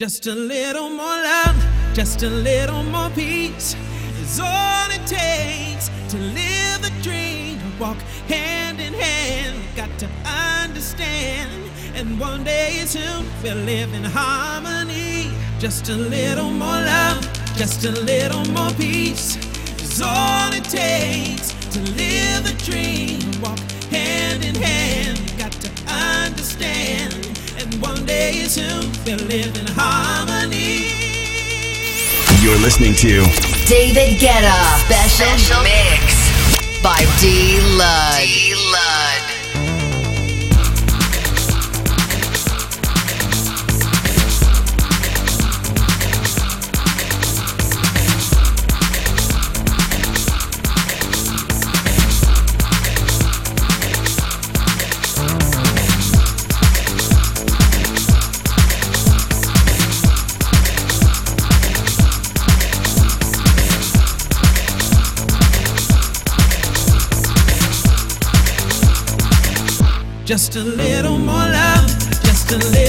Just a little more love, just a little more peace is all it takes to live the dream, to walk hand in hand. We've got to understand, and one day soon we'll live in harmony. Just a little more love, just a little more peace is all it takes to live the dream, to walk hand in hand. We've got to understand one day soon we'll live in harmony. You're listening to David Guetta Special, Special Mix by D Lug. Just a little more love, just a little.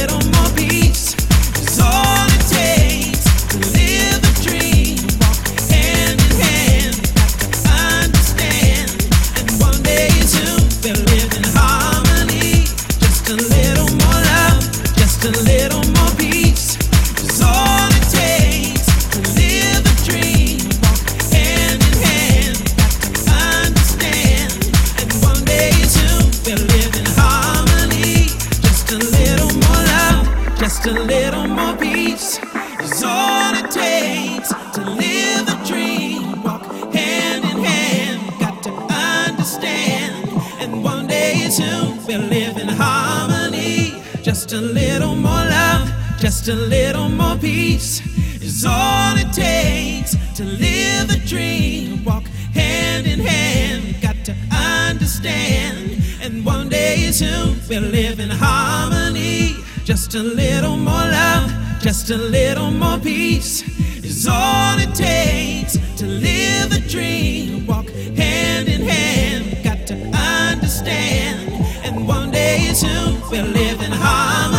need. We'll live in harmony. Just a little more love, just a little more peace is all it takes to live the dream. Walk hand in hand. Got to understand. And one day soon we'll live in harmony. Just a little more love, just a little more peace is all it takes to live the dream. Walk hand in hand, got to understand way too. We live in harmony.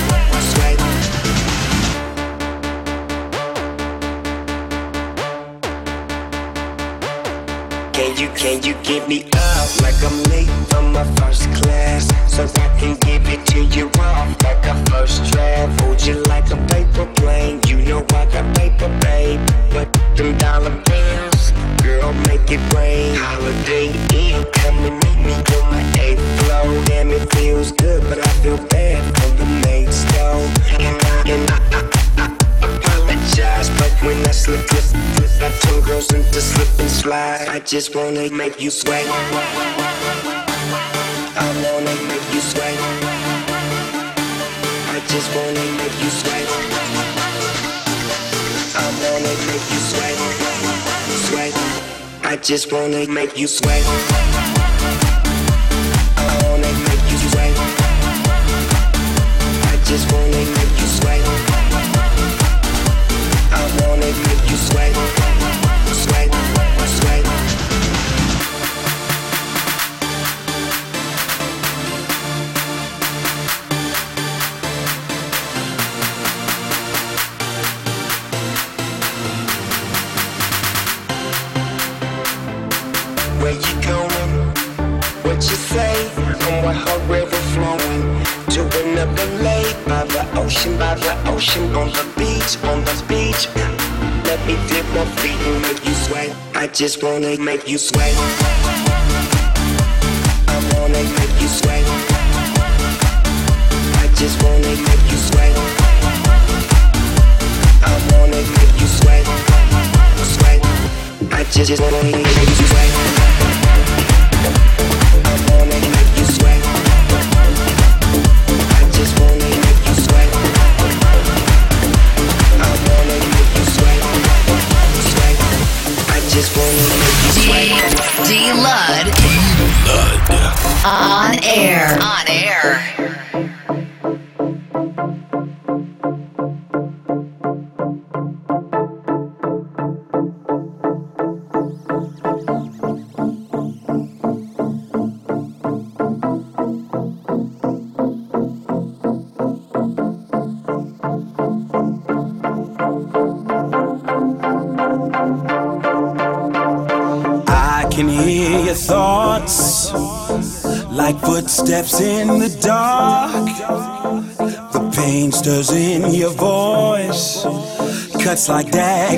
Can you, can you get me up like I'm late from my first class? So I can give it to you off like a first draft. Hold you like a paper plane. You know I got paper, babe. But them dollar bills, girl, make it rain. Holiday Inn, come and meet me on my eighth floor. Damn, it feels good, but I feel bad for the mates, though. And I, and I, I apologize, but when I slip, slip, slip, I turn girls into slip and slide. I just wanna make you sweat. I wanna make you sweat. I just wanna make you sweat. I wanna make you sweat, sweat. I just wanna make you sweat. I wanna make you sweat. I just wanna And what river flowing to another lake by the ocean, by the ocean, on the beach, on the beach. Let me dip my feet and make you sweat. I just wanna make you sweat. I wanna make you sweat. I just wanna make you sweat. I wanna make you sweat, sweat. I just wanna make you sweat. D sweat. D Lud on air. On air.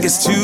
Like daggers to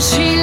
she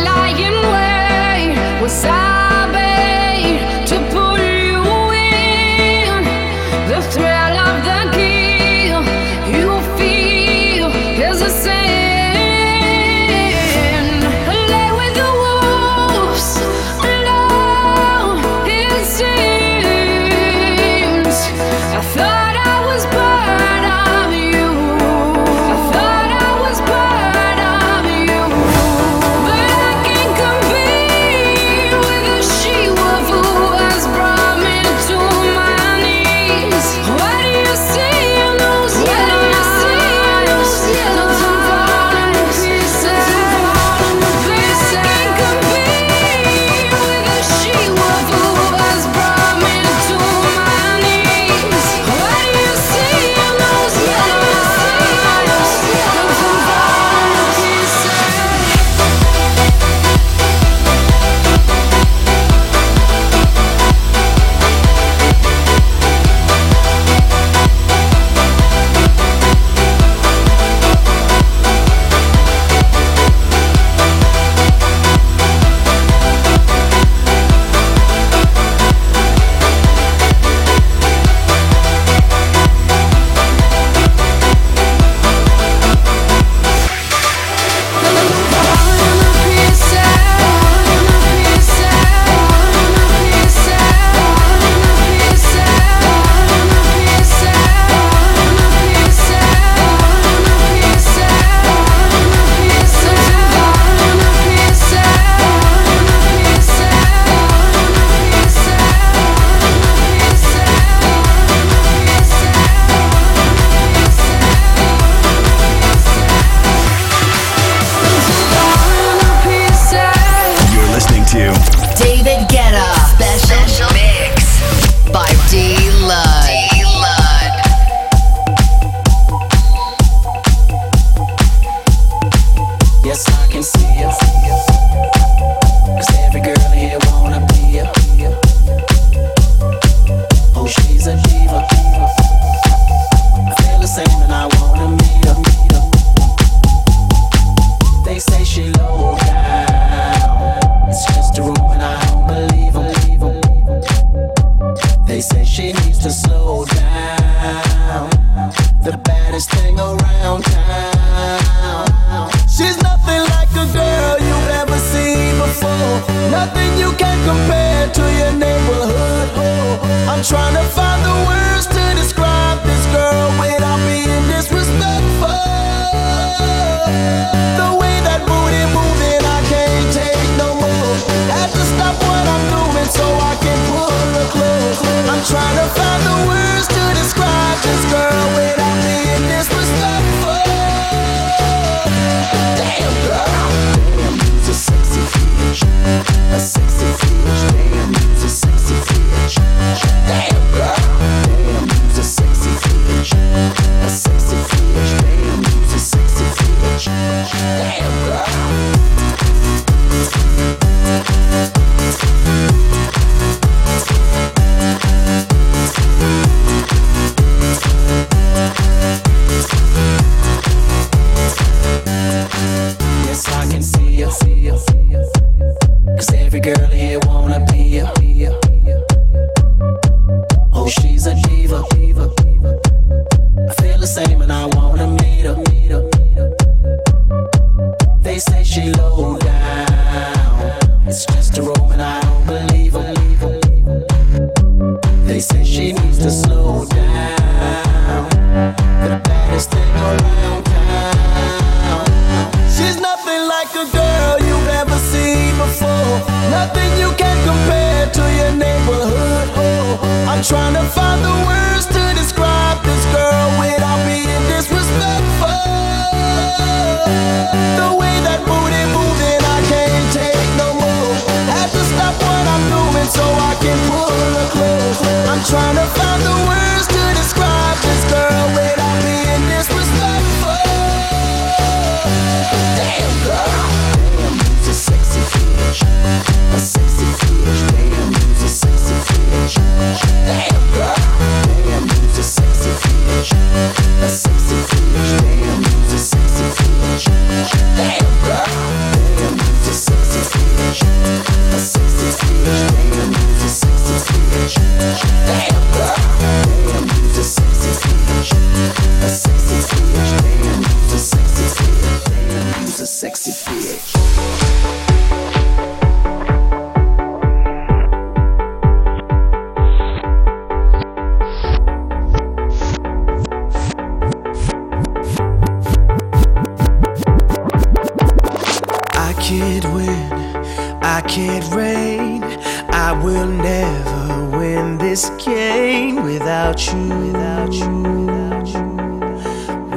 will never win this game without you, without you, without you,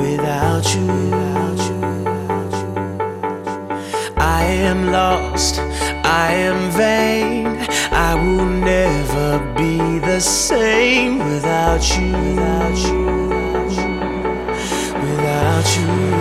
without you, without you. I am lost, I am vain, I will never be the same without you, without you, without you.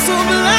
so blind.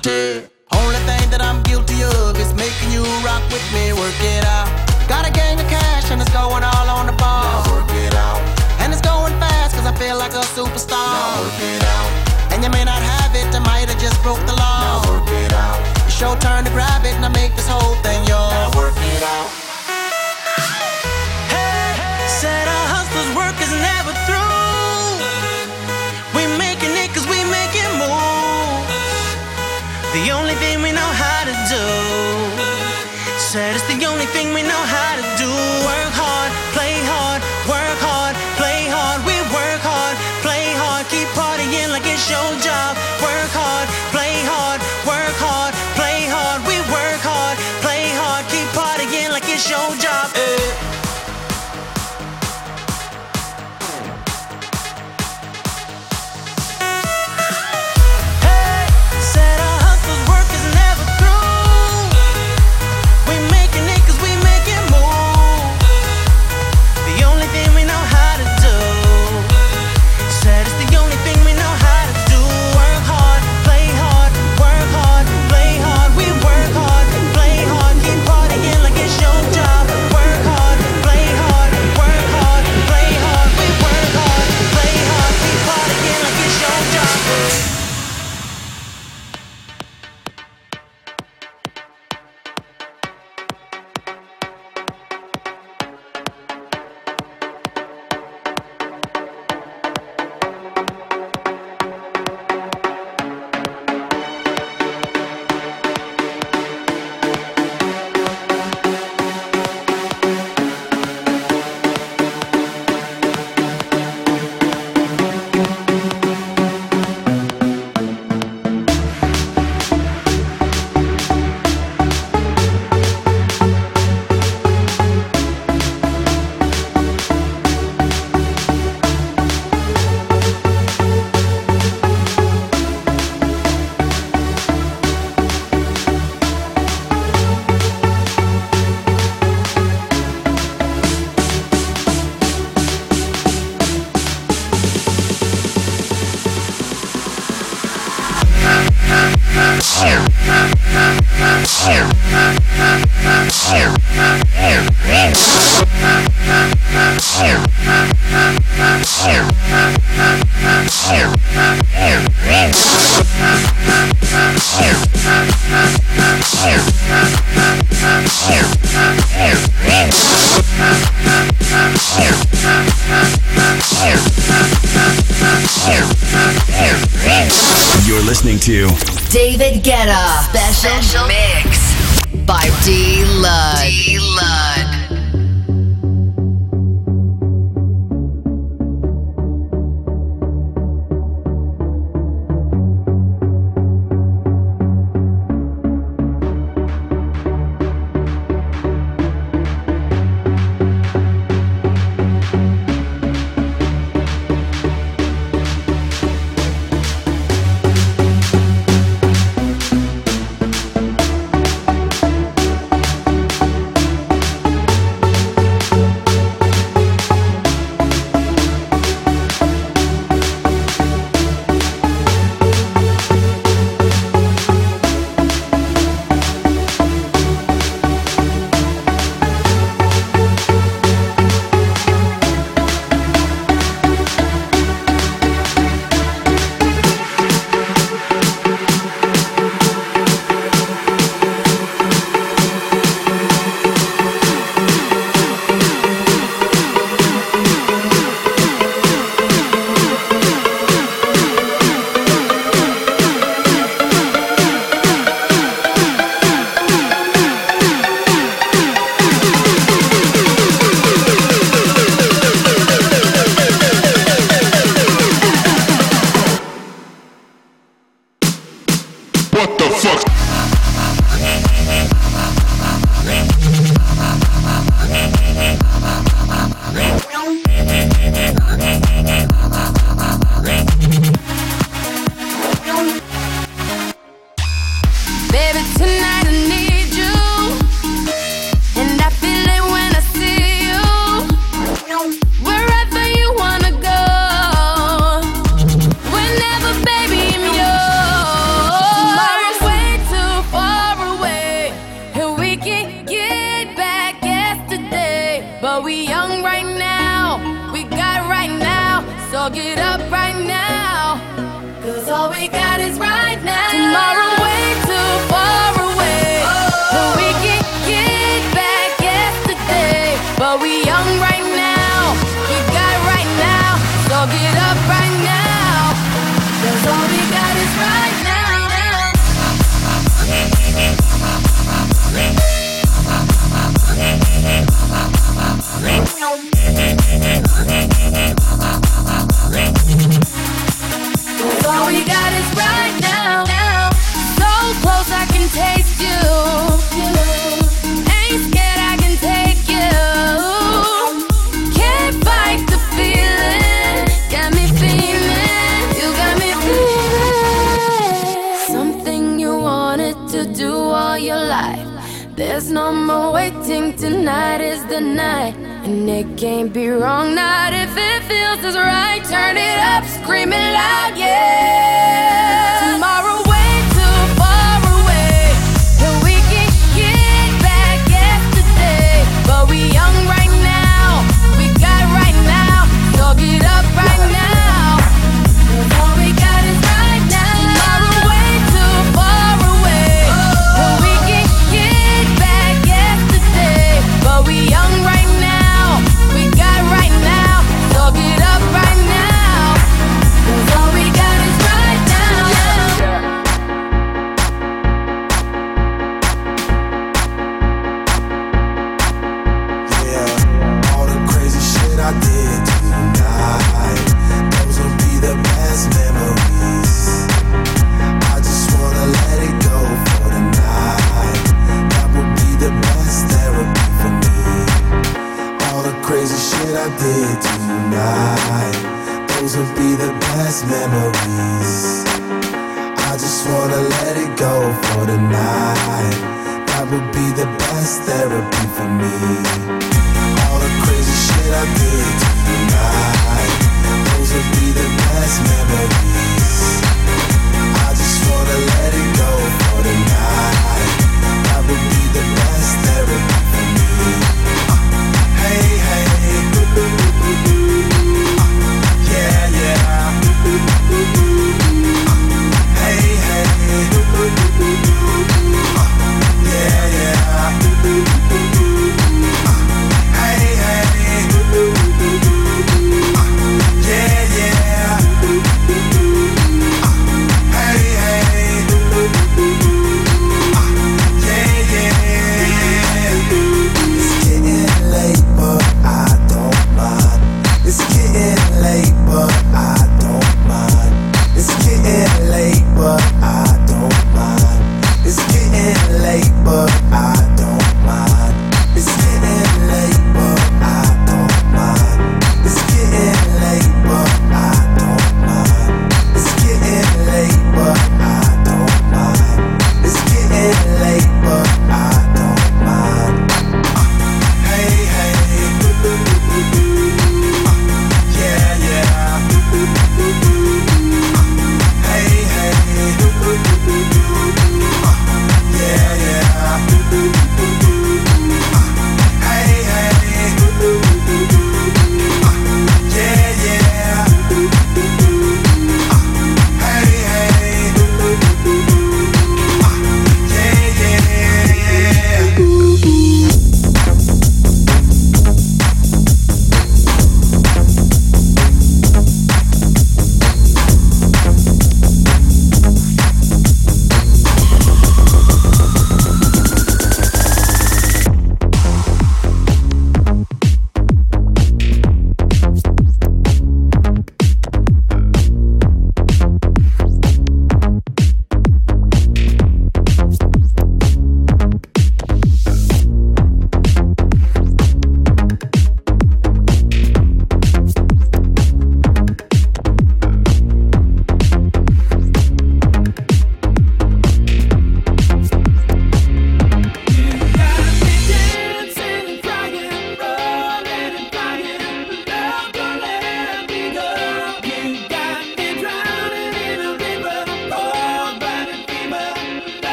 Guilty. Only thing that I'm